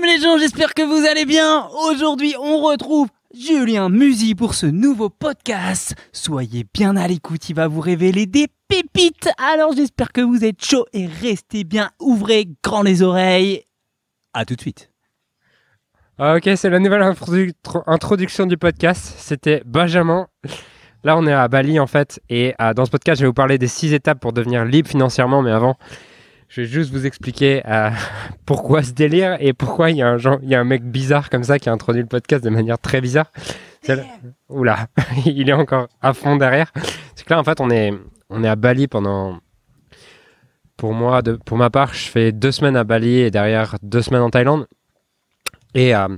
Les gens, j'espère que vous allez bien. Aujourd'hui, on retrouve Julien Musi pour ce nouveau podcast. Soyez bien à l'écoute, il va vous révéler des pépites. Alors j'espère que vous êtes chaud et restez bien, ouvrez grand les oreilles. À tout de suite. Ah, ok, c'est la nouvelle introdu- tro- introduction du podcast. C'était Benjamin. Là, on est à Bali en fait. Et euh, dans ce podcast, je vais vous parler des six étapes pour devenir libre financièrement. Mais avant, je vais juste vous expliquer euh, pourquoi ce délire et pourquoi il y, a un genre- il y a un mec bizarre comme ça qui a introduit le podcast de manière très bizarre. Le- Oula, il est encore à fond derrière. C'est que là, en fait, on est, on est à Bali pendant. Pour moi, de, pour ma part, je fais deux semaines à Bali et derrière deux semaines en Thaïlande. Et euh,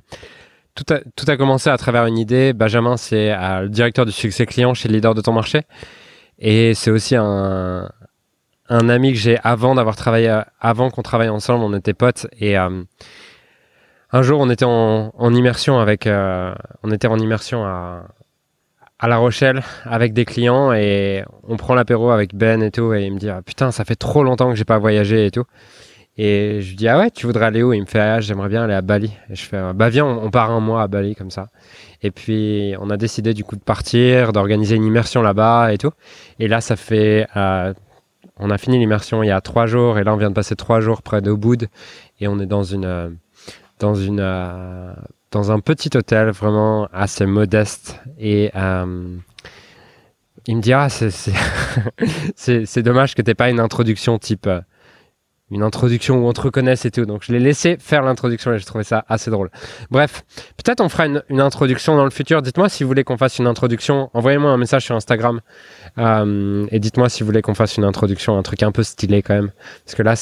tout, a, tout a commencé à travers une idée. Benjamin, c'est euh, le directeur du succès client chez Leader de ton marché. Et c'est aussi un, un ami que j'ai avant d'avoir travaillé, avant qu'on travaille ensemble, on était potes. Et euh, un jour, on était en, immersion avec, euh, on était en immersion à, à La Rochelle avec des clients et on prend l'apéro avec Ben et tout. Et il me dit, ah, putain, ça fait trop longtemps que j'ai pas voyagé et tout. Et je lui dis, ah ouais, tu voudrais aller où? Il me fait, ah, j'aimerais bien aller à Bali. Et je fais, bah viens, on, part un mois à Bali comme ça. Et puis, on a décidé du coup de partir, d'organiser une immersion là-bas et tout. Et là, ça fait, euh, on a fini l'immersion il y a trois jours. Et là, on vient de passer trois jours près d'Ubud. Et on est dans une, euh, dans une, euh, dans un petit hôtel vraiment assez modeste. Et, euh, il me dit, ah, c'est, dommage que t'aies pas une introduction type, une introduction où on te reconnaisse et tout. Donc je l'ai laissé faire l'introduction et j'ai trouvé ça assez drôle. Bref, peut-être on fera une, introduction dans le futur. Dites-moi si vous voulez qu'on fasse une introduction. Envoyez-moi un message sur Instagram euh, et dites-moi si vous voulez qu'on fasse une introduction, un truc un peu stylé quand même. Parce que là,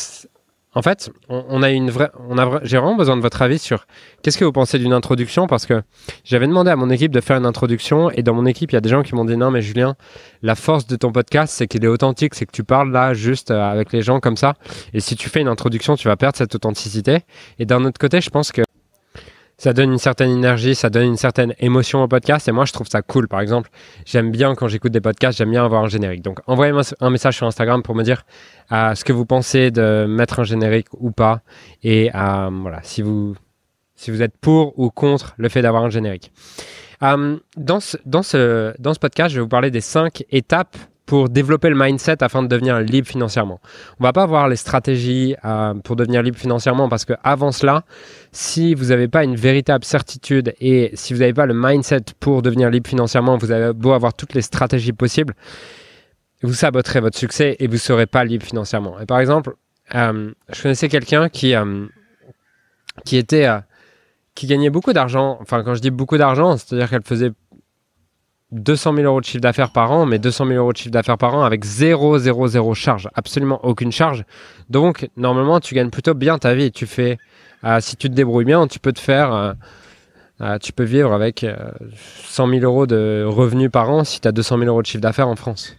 en fait, on, a une vraie, on a, j'ai vraiment besoin de votre avis sur qu'est-ce que vous pensez d'une introduction parce que j'avais demandé à mon équipe de faire une introduction et dans mon équipe il y a des gens qui m'ont dit non mais Julien, la force de ton podcast c'est qu'il est authentique, c'est que tu parles là juste euh, avec les gens comme ça et si tu fais une introduction, tu vas perdre cette authenticité. Et d'un autre côté, je pense que ça donne une certaine énergie, ça donne une certaine émotion au podcast. Et moi, je trouve ça cool. Par exemple, j'aime bien quand j'écoute des podcasts, j'aime bien avoir un générique. Donc, envoyez-moi un message sur Instagram pour me dire euh, ce que vous pensez de mettre un générique ou pas. Et euh, voilà, si vous, si vous êtes pour ou contre le fait d'avoir un générique. Euh, dans, dans, ce, dans ce podcast, je vais vous parler des cinq étapes pour développer le mindset afin de devenir libre financièrement. On va pas voir les stratégies euh, pour devenir libre financièrement parce que avant cela, si vous n'avez pas une véritable certitude et si vous n'avez pas le mindset pour devenir libre financièrement, vous avez beau avoir toutes les stratégies possibles, vous saboterez votre succès et vous serez pas libre financièrement. Et par exemple, euh, je connaissais quelqu'un qui, euh, qui était qui gagnait beaucoup d'argent. Enfin, quand je dis beaucoup d'argent, c'est-à-dire qu'elle faisait 200 000 euros de chiffre d'affaires par an, mais 200 000 euros de chiffre d'affaires par an avec 0, 0, 0 charge, absolument aucune charge. Donc, normalement, tu gagnes plutôt bien ta vie. Tu fais, euh, si tu te débrouilles bien, tu peux te faire, euh, euh, tu peux vivre avec euh, 100 000 euros de revenus par an si tu as 200 000 euros de chiffre d'affaires en France.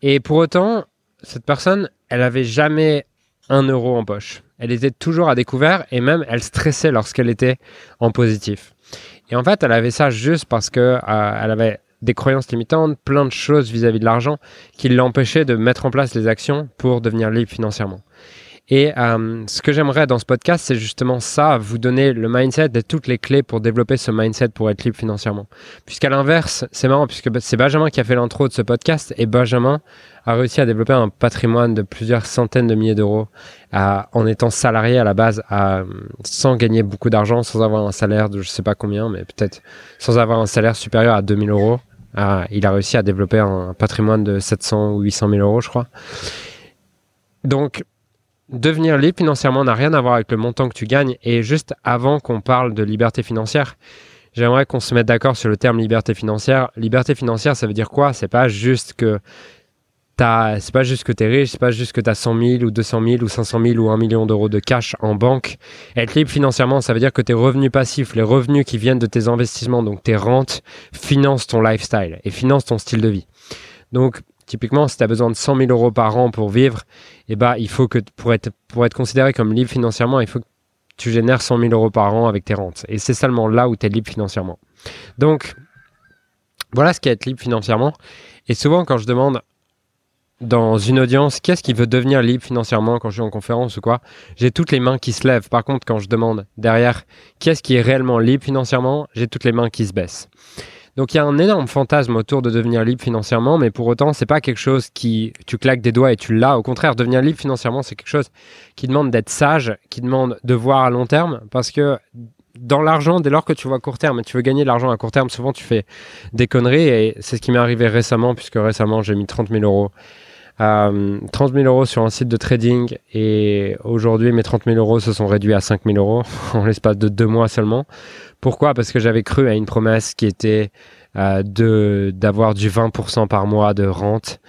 Et pour autant, cette personne, elle avait jamais un euro en poche. Elle était toujours à découvert et même elle stressait lorsqu'elle était en positif. Et en fait, elle avait ça juste parce que elle avait des croyances limitantes, plein de choses vis-à-vis de l'argent qui l'empêchaient de mettre en place les actions pour devenir libre financièrement. Et euh, ce que j'aimerais dans ce podcast, c'est justement ça, vous donner le mindset et toutes les clés pour développer ce mindset pour être libre financièrement. Puisqu'à l'inverse, c'est marrant, puisque c'est Benjamin qui a fait l'intro de ce podcast, et Benjamin a réussi à développer un patrimoine de plusieurs centaines de milliers d'euros en étant salarié à la base, sans gagner beaucoup d'argent, sans avoir un salaire de je sais pas combien, mais peut-être sans avoir un salaire supérieur à 2000 euros. Euh, il a réussi à développer un patrimoine de 700 ou 800 000 euros, je crois. Donc, devenir libre financièrement n'a rien à voir avec le montant que tu gagnes. Et juste avant qu'on parle de liberté financière, j'aimerais qu'on se mette d'accord sur le terme liberté financière. Liberté financière, ça veut dire quoi? C'est pas juste que c'est pas juste que tu es riche, c'est pas juste que tu as 100 000 ou 200 000 ou 500 000 ou 1 million d'euros de cash en banque. Être libre financièrement, ça veut dire que tes revenus passifs, les revenus qui viennent de tes investissements, donc tes rentes, financent ton lifestyle et financent ton style de vie. Donc, typiquement, si tu as besoin de 100 000 euros par an pour vivre, eh ben, il faut que pour être, pour être considéré comme libre financièrement, il faut que tu génères 100 000 euros par an avec tes rentes. Et c'est seulement là où tu es libre financièrement. Donc, voilà ce qu'est être libre financièrement. Et souvent, quand je demande dans une audience, qu'est-ce qui veut devenir libre financièrement quand je suis en conférence ou quoi? J'ai toutes les mains qui se lèvent. Par contre, quand je demande derrière, qu'est-ce qui est réellement libre financièrement? J'ai toutes les mains qui se baissent. Donc il y a un énorme fantasme autour de devenir libre financièrement, mais pour autant, c'est pas quelque chose qui tu claques des doigts et tu l'as. Au contraire, devenir libre financièrement, c'est quelque chose qui demande d'être sage, qui demande de voir à long terme, parce que dans l'argent, dès lors que tu vois court terme et tu veux gagner de l'argent à court terme, souvent tu fais des conneries et c'est ce qui m'est arrivé récemment, puisque récemment j'ai mis 30 000 euros. 30 000 euros sur un site de trading et aujourd'hui mes 30 000 euros se sont réduits à 5 000 euros en l'espace de deux mois seulement. Pourquoi? Parce que j'avais cru à une promesse qui était euh, de d'avoir du 20% par mois de rente.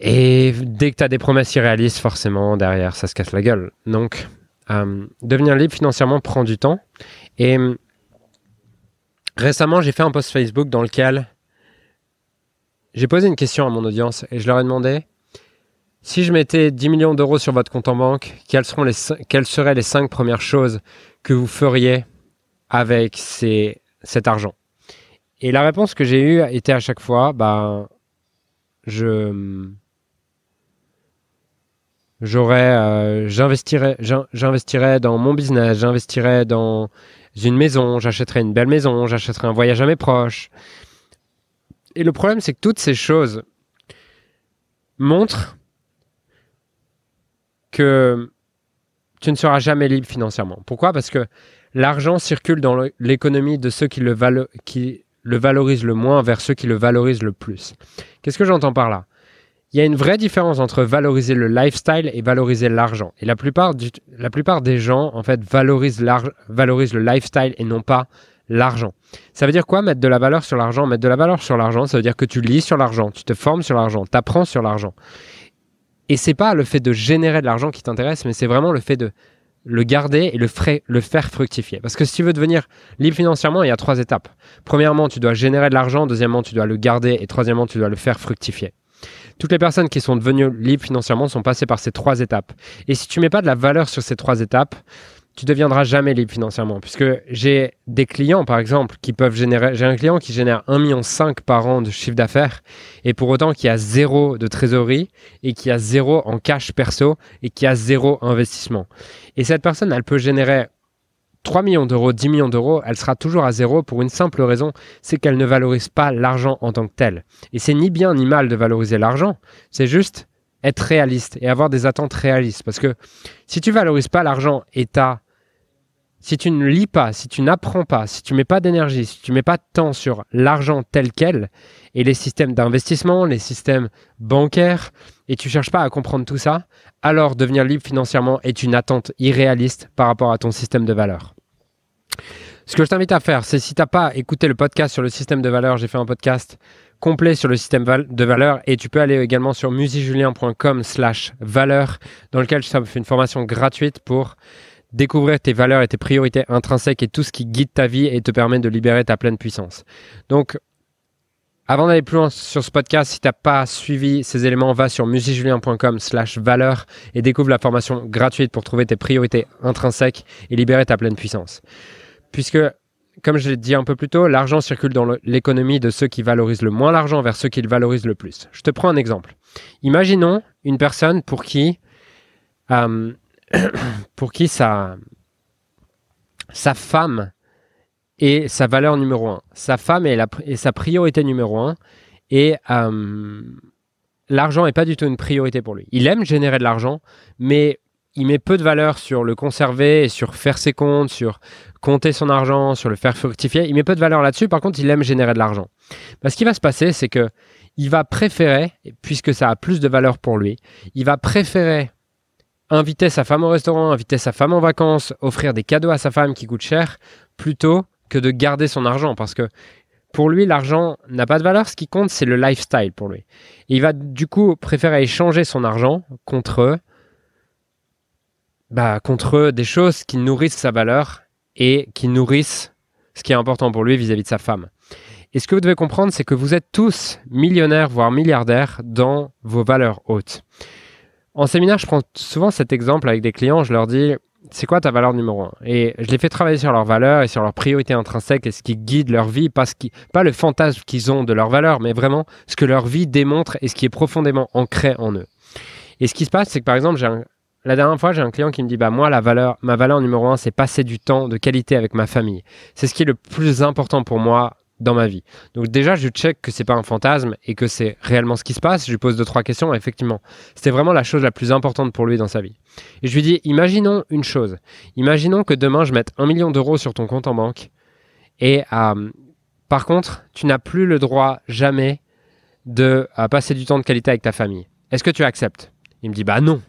Et dès que tu as des promesses irréalistes, forcément, derrière, ça se casse la gueule. Donc, euh, devenir libre financièrement prend du temps. Et récemment, j'ai fait un post Facebook dans lequel j'ai posé une question à mon audience et je leur ai demandé si je mettais 10 millions d'euros sur votre compte en banque, quelles, seront les, quelles seraient les 5 premières choses que vous feriez avec cet argent? Et la réponse que j'ai eue était à chaque fois je j'aurais euh, j'investirais j'investirais dans mon business j'investirais dans une maison j'achèterais une belle maison j'achèterais un voyage à mes proches et le problème c'est que toutes ces choses montrent que tu ne seras jamais libre financièrement. Pourquoi? Parce que l'argent circule dans l'économie de ceux qui le, valorisent le moins vers ceux qui le valorisent le plus. Qu'est-ce que j'entends par là? Il y a une vraie différence entre valoriser le lifestyle et valoriser l'argent. Et la plupart, la plupart des gens, en fait, valorisent le lifestyle et non pas l'argent. Ça veut dire quoi mettre de la valeur sur l'argent? Mettre de la valeur sur l'argent, ça veut dire que tu lis sur l'argent, tu te formes sur l'argent, tu apprends sur l'argent. Et c'est pas le fait de générer de l'argent qui t'intéresse, mais c'est vraiment le fait de le garder et le, le faire fructifier. Parce que si tu veux devenir libre financièrement, il y a trois étapes. Premièrement, tu dois générer de l'argent. Deuxièmement, tu dois le garder. Et troisièmement, tu dois le faire fructifier. Toutes les personnes qui sont devenues libres financièrement sont passées par ces trois étapes. Et si tu mets pas de la valeur sur ces trois étapes, tu deviendras jamais libre financièrement. Puisque j'ai des clients, par exemple, qui peuvent générer. J'ai un client qui génère 1,5 million par an de chiffre d'affaires et pour autant qui a zéro de trésorerie et qui a zéro en cash perso et qui a zéro investissement. Et cette personne, elle peut générer 3 millions d'euros, 10 millions d'euros, elle sera toujours à zéro pour une simple raison, c'est qu'elle ne valorise pas l'argent en tant que tel. Et c'est ni bien ni mal de valoriser l'argent, c'est juste être réaliste et avoir des attentes réalistes. Parce que si tu valorises pas l'argent et t'as si tu ne lis pas, si tu n'apprends pas, si tu mets pas d'énergie, si tu mets pas de temps sur l'argent tel quel et les systèmes d'investissement, les systèmes bancaires, et tu cherches pas à comprendre tout ça, alors devenir libre financièrement est une attente irréaliste par rapport à ton système de valeur. Ce que je t'invite à faire, c'est si tu n'as pas écouté le podcast sur le système de valeur, j'ai fait un podcast complet sur le système de valeur et tu peux aller également sur musijulien.com slash valeur dans lequel je fais une formation gratuite pour découvrir tes valeurs et tes priorités intrinsèques et tout ce qui guide ta vie et te permet de libérer ta pleine puissance. Donc, avant d'aller plus loin sur ce podcast, si tu n'as pas suivi ces éléments, va sur musicjulien.com slash valeur et découvre la formation gratuite pour trouver tes priorités intrinsèques et libérer ta pleine puissance. Puisque, comme je l'ai dit un peu plus tôt, l'argent circule dans l'économie de ceux qui valorisent le moins l'argent vers ceux qui le valorisent le plus. Je te prends un exemple. Imaginons une personne pour qui, euh, pour qui sa, sa femme et sa valeur numéro un. Sa femme est, la, sa priorité numéro un. Et euh, l'argent n'est pas du tout une priorité pour lui. Il aime générer de l'argent, mais il met peu de valeur sur le conserver et sur faire ses comptes, sur compter son argent, sur le faire fructifier. Il met peu de valeur là-dessus. Par contre, il aime générer de l'argent. Bah, ce qui va se passer, c'est que il va préférer, puisque ça a plus de valeur pour lui, il va préférer inviter sa femme au restaurant, inviter sa femme en vacances, offrir des cadeaux à sa femme qui coûtent cher, plutôt que de garder son argent parce que pour lui, l'argent n'a pas de valeur. Ce qui compte, c'est le lifestyle pour lui. il va du coup préférer échanger son argent contre, bah, contre des choses qui nourrissent sa valeur et qui nourrissent ce qui est important pour lui vis-à-vis de sa femme. Et ce que vous devez comprendre, c'est que vous êtes tous millionnaires, voire milliardaires dans vos valeurs hautes. En séminaire, je prends souvent cet exemple avec des clients. Je leur dis, c'est quoi ta valeur numéro un? Et je les fais travailler sur leurs valeurs et sur leurs priorités intrinsèques et ce qui guide leur vie, pas, pas le fantasme qu'ils ont de leurs valeurs, mais vraiment ce que leur vie démontre et ce qui est profondément ancré en eux. Et ce qui se passe, c'est que par exemple, la dernière fois, j'ai un client qui me dit bah moi la valeur, ma valeur numéro un, c'est passer du temps de qualité avec ma famille. C'est ce qui est le plus important pour moi dans ma vie. Donc déjà, je check que c'est pas un fantasme et que c'est réellement ce qui se passe. Je lui pose deux trois questions. effectivement, c'était vraiment la chose la plus importante pour lui dans sa vie. Et je lui dis imaginons une chose. Imaginons que demain je mette un million d'euros sur ton compte en banque et euh, par contre, tu n'as plus le droit jamais de euh, passer du temps de qualité avec ta famille. Est-ce que tu acceptes? Il me dit bah non.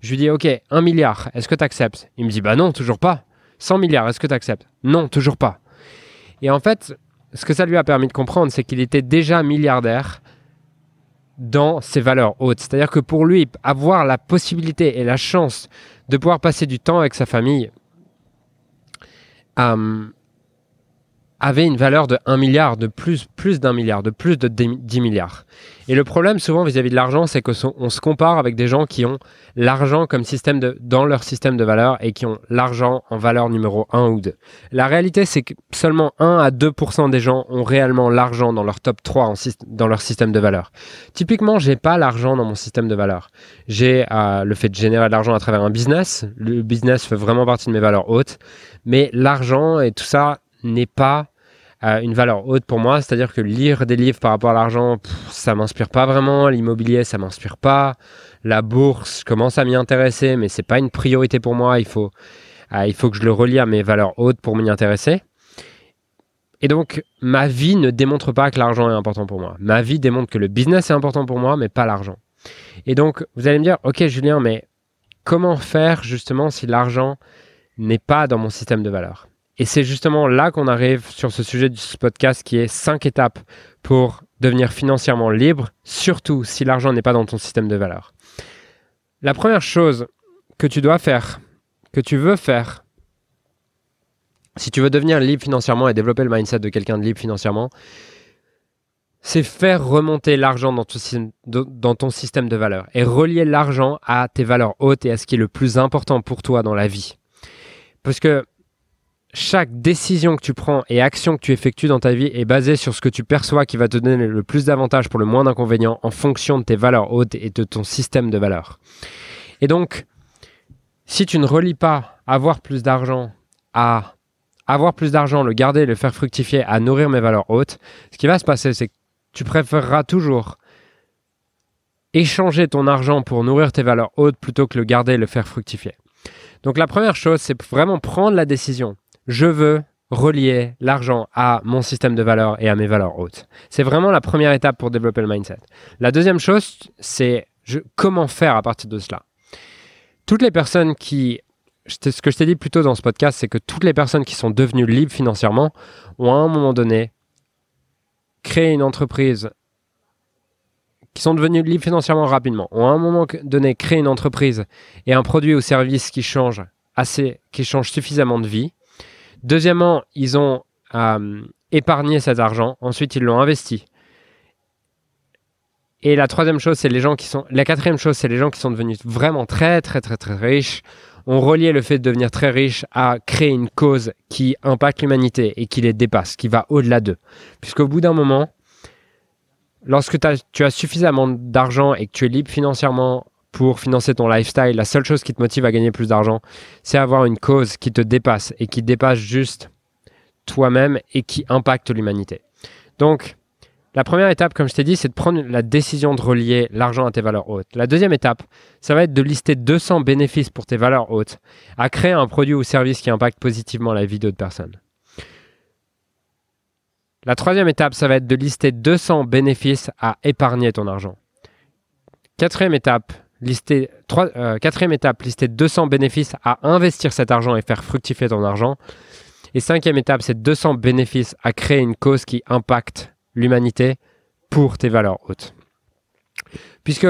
Je lui dis ok, un milliard. Est-ce que tu acceptes? Il me dit bah non, toujours pas. 100 milliards. Est-ce que tu acceptes? Non, toujours pas. Et en fait, ce que ça lui a permis de comprendre, c'est qu'il était déjà milliardaire dans ses valeurs hautes. C'est-à-dire que pour lui, avoir la possibilité et la chance de pouvoir passer du temps avec sa famille, euh, avait une valeur de 1 milliard, de plus, plus d'un milliard, de plus de 10 milliards. Et le problème souvent vis-à-vis de l'argent, c'est qu'on se compare avec des gens qui ont l'argent comme système de, dans leur système de valeur et qui ont l'argent en valeur numéro 1 ou 2. La réalité, c'est que seulement 1 à 2% des gens ont réellement l'argent dans leur top 3 en, dans leur système de valeur. Typiquement, j'ai pas l'argent dans mon système de valeur. J'ai euh, le fait de générer de l'argent à travers un business. Le business fait vraiment partie de mes valeurs hautes. Mais l'argent et tout ça, n'est pas euh, une valeur haute pour moi. C'est-à-dire que lire des livres par rapport à l'argent, ça m'inspire pas vraiment. L'immobilier, ça m'inspire pas. La bourse, commence à m'y intéresser, mais c'est pas une priorité pour moi. Il faut, euh, il faut que je le relie à mes valeurs hautes pour m'y intéresser. Et donc, ma vie ne démontre pas que l'argent est important pour moi. Ma vie démontre que le business est important pour moi, mais pas l'argent. Et donc, vous allez me dire, ok Julien, mais comment faire justement si l'argent n'est pas dans mon système de valeurs? Et c'est justement là qu'on arrive sur ce sujet du podcast qui est 5 étapes pour devenir financièrement libre, surtout si l'argent n'est pas dans ton système de valeur. La première chose que tu dois faire, que tu veux faire, si tu veux devenir libre financièrement et développer le mindset de quelqu'un de libre financièrement, c'est faire remonter l'argent dans, ton, système de valeur et relier l'argent à tes valeurs hautes et à ce qui est le plus important pour toi dans la vie. Parce que chaque décision que tu prends et action que tu effectues dans ta vie est basée sur ce que tu perçois qui va te donner le plus d'avantages pour le moins d'inconvénients en fonction de tes valeurs hautes et de ton système de valeurs. Et donc, si tu ne relis pas avoir plus d'argent à avoir plus d'argent, le garder, le faire fructifier, à nourrir mes valeurs hautes, ce qui va se passer, c'est que tu préféreras toujours échanger ton argent pour nourrir tes valeurs hautes plutôt que le garder et le faire fructifier. Donc la première chose, c'est vraiment prendre la décision je veux relier l'argent à mon système de valeurs et à mes valeurs hautes. C'est vraiment la première étape pour développer le mindset. La deuxième chose, c'est comment faire à partir de cela. Toutes les personnes qui... Ce que je t'ai dit plus tôt dans ce podcast, c'est que toutes les personnes qui sont devenues libres financièrement ont à un moment donné créé une entreprise qui sont devenues libres financièrement rapidement, ont à un moment donné créé une entreprise et un produit ou service qui change assez, qui change suffisamment de vie Deuxièmement, ils ont euh, épargné cet argent. Ensuite, ils l'ont investi. Et la troisième chose, c'est les gens qui sont. La quatrième chose, c'est les gens qui sont devenus vraiment très, très, très, très riches. ont relié le fait de devenir très riche à créer une cause qui impacte l'humanité et qui les dépasse, qui va au-delà d'eux. Puisqu'au bout d'un moment, lorsque tu as suffisamment d'argent et que tu es libre financièrement pour financer ton lifestyle, la seule chose qui te motive à gagner plus d'argent, c'est avoir une cause qui te dépasse et qui dépasse juste toi-même et qui impacte l'humanité. Donc, la première étape, comme je t'ai dit, c'est de prendre la décision de relier l'argent à tes valeurs hautes. La deuxième étape, ça va être de lister 200 bénéfices pour tes valeurs hautes, à créer un produit ou service qui impacte positivement la vie d'autres personnes. La troisième étape, ça va être de lister 200 bénéfices à épargner ton argent. Quatrième étape, lister, trois, euh, quatrième étape, lister 200 bénéfices à investir cet argent et faire fructifier ton argent. Et cinquième étape, c'est 200 bénéfices à créer une cause qui impacte l'humanité pour tes valeurs hautes. Puisque,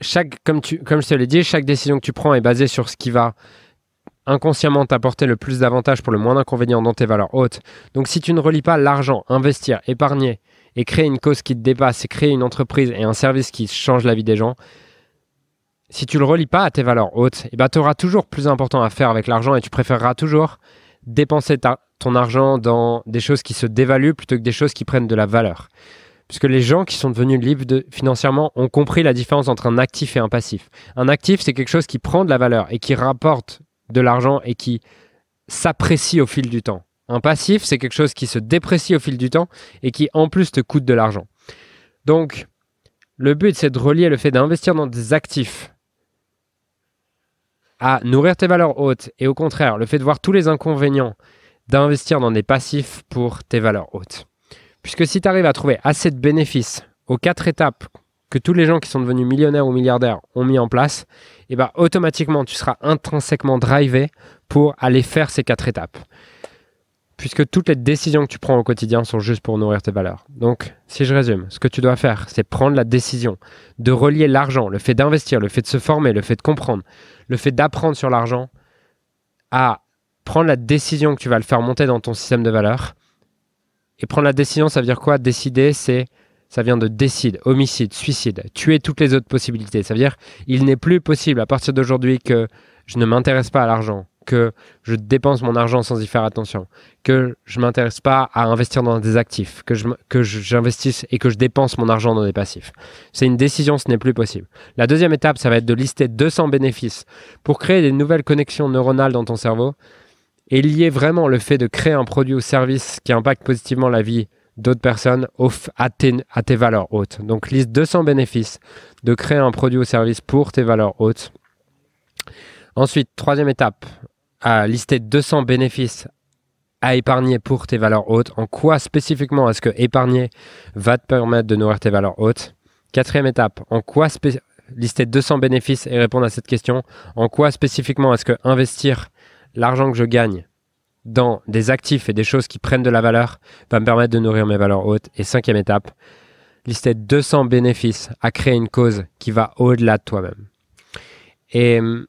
chaque, comme, tu, comme je te l'ai dit, chaque décision que tu prends est basée sur ce qui va inconsciemment t'apporter le plus d'avantages pour le moins d'inconvénients dans tes valeurs hautes. Donc si tu ne relis pas l'argent, investir, épargner et créer une cause qui te dépasse et créer une entreprise et un service qui change la vie des gens, si tu le relis pas à tes valeurs hautes, eh ben, tu auras toujours plus important à faire avec l'argent et tu préféreras toujours dépenser ton argent dans des choses qui se dévaluent plutôt que des choses qui prennent de la valeur. Puisque les gens qui sont devenus libres financièrement ont compris la différence entre un actif et un passif. Un actif, c'est quelque chose qui prend de la valeur et qui rapporte de l'argent et qui s'apprécie au fil du temps. Un passif, c'est quelque chose qui se déprécie au fil du temps et qui en plus te coûte de l'argent. Donc, le but, c'est de relier le fait d'investir dans des actifs à nourrir tes valeurs hautes et au contraire, le fait de voir tous les inconvénients d'investir dans des passifs pour tes valeurs hautes. Puisque si tu arrives à trouver assez de bénéfices aux quatre étapes que tous les gens qui sont devenus millionnaires ou milliardaires ont mis en place, et eh ben automatiquement tu seras intrinsèquement drivé pour aller faire ces quatre étapes. Puisque toutes les décisions que tu prends au quotidien sont juste pour nourrir tes valeurs. Donc, si je résume, ce que tu dois faire, c'est prendre la décision de relier l'argent, le fait d'investir, le fait de se former, le fait de comprendre, le fait d'apprendre sur l'argent, à prendre la décision que tu vas le faire monter dans ton système de valeurs et prendre la décision, ça veut dire quoi? Décider, c'est ça vient de décide, homicide, suicide, tuer toutes les autres possibilités. Ça veut dire il n'est plus possible à partir d'aujourd'hui que je ne m'intéresse pas à l'argent, que je dépense mon argent sans y faire attention, que je ne m'intéresse pas à investir dans des actifs, que, je, j'investisse et que je dépense mon argent dans des passifs. C'est une décision, ce n'est plus possible. La deuxième étape, ça va être de lister 200 bénéfices pour créer des nouvelles connexions neuronales dans ton cerveau et lier vraiment le fait de créer un produit ou service qui impacte positivement la vie d'autres personnes à tes, à tes valeurs hautes. Donc liste 200 bénéfices de créer un produit ou service pour tes valeurs hautes. Ensuite, troisième étape, à lister 200 bénéfices à épargner pour tes valeurs hautes. En quoi spécifiquement est-ce que épargner va te permettre de nourrir tes valeurs hautes? Quatrième étape, en quoi lister 200 bénéfices et répondre à cette question. En quoi spécifiquement est-ce que investir l'argent que je gagne dans des actifs et des choses qui prennent de la valeur va me permettre de nourrir mes valeurs hautes? Et cinquième étape, lister 200 bénéfices à créer une cause qui va au-delà de toi-même. Et hum,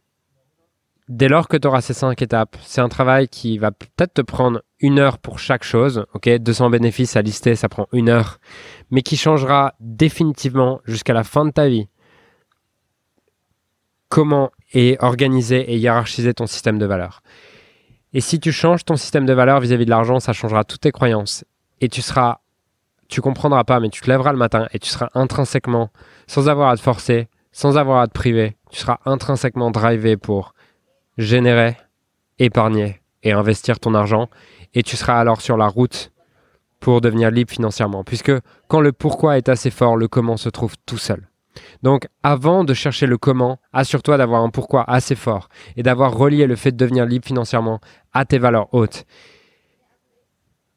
dès lors que tu auras ces cinq étapes, c'est un travail qui va peut-être te prendre une heure pour chaque chose. Ok, 200 bénéfices à lister, ça prend une heure, mais qui changera définitivement jusqu'à la fin de ta vie comment est organisé et hiérarchisé ton système de valeurs. Et si tu changes ton système de valeurs vis-à-vis de l'argent, ça changera toutes tes croyances. Et tu seras, tu comprendras pas, mais tu te lèveras le matin et tu seras intrinsèquement, sans avoir à te forcer, sans avoir à te priver, tu seras intrinsèquement drivé pour générer, épargner et investir ton argent. Et tu seras alors sur la route pour devenir libre financièrement. Puisque quand le pourquoi est assez fort, le comment se trouve tout seul. Donc avant de chercher le comment, assure-toi d'avoir un pourquoi assez fort et d'avoir relié le fait de devenir libre financièrement à tes valeurs hautes.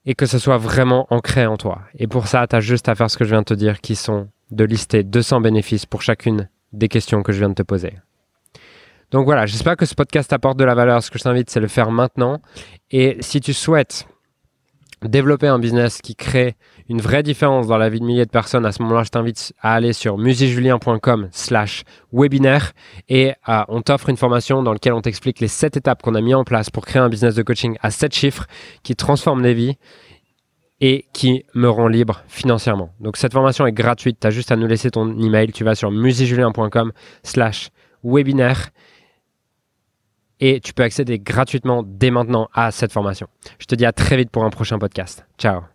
Et que ce soit vraiment ancré en toi. Et pour ça, tu as juste à faire ce que je viens de te dire, qui sont de lister 200 bénéfices pour chacune des questions que je viens de te poser. Donc voilà, j'espère que ce podcast apporte de la valeur. Ce que je t'invite, c'est le faire maintenant. Et si tu souhaites développer un business qui crée une vraie différence dans la vie de milliers de personnes, à ce moment-là, je t'invite à aller sur musicjulien.com slash webinaire et euh, on t'offre une formation dans laquelle on t'explique les 7 étapes qu'on a mis en place pour créer un business de coaching à 7 chiffres qui transforme des vies et qui me rend libre financièrement. Donc cette formation est gratuite, tu as juste à nous laisser ton email, tu vas sur musicjulien.com slash webinaire et tu peux accéder gratuitement dès maintenant à cette formation. Je te dis à très vite pour un prochain podcast. Ciao